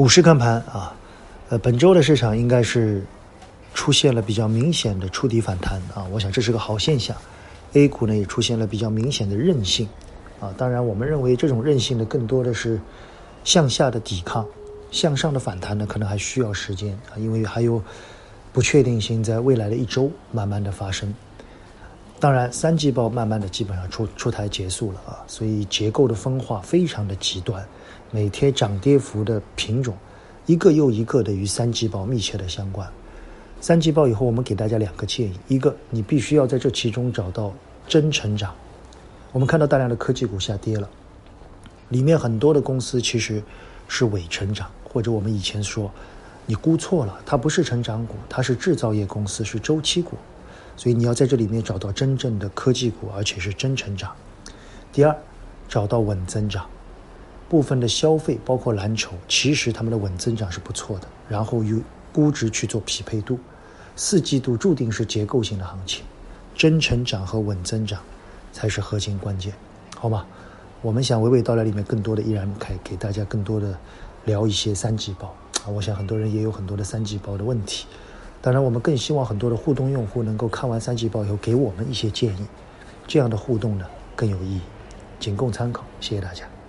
股市看盘啊，呃，本周的市场应该是出现了比较明显的触底反弹啊，我想这是个好现象。A 股呢也出现了比较明显的韧性啊，当然我们认为这种韧性呢更多的是向下的抵抗，向上的反弹呢可能还需要时间啊，因为还有不确定性在未来的一周慢慢的发生。当然，三季报慢慢的基本上出出台结束了啊，所以结构的分化非常的极端。每天涨跌幅的品种，一个又一个的与三季报密切的相关。三季报以后，我们给大家两个建议：一个，你必须要在这其中找到真成长。我们看到大量的科技股下跌了，里面很多的公司其实是伪成长，或者我们以前说你估错了，它不是成长股，它是制造业公司，是周期股。所以你要在这里面找到真正的科技股，而且是真成长。第二，找到稳增长。部分的消费，包括蓝筹，其实他们的稳增长是不错的。然后与估值去做匹配度，四季度注定是结构性的行情，真成长和稳增长才是核心关键，好吗？我们想娓娓道来里面更多的依然可以给大家更多的聊一些三季报啊。我想很多人也有很多的三季报的问题，当然我们更希望很多的互动用户能够看完三季报以后给我们一些建议，这样的互动呢更有意义，仅供参考。谢谢大家。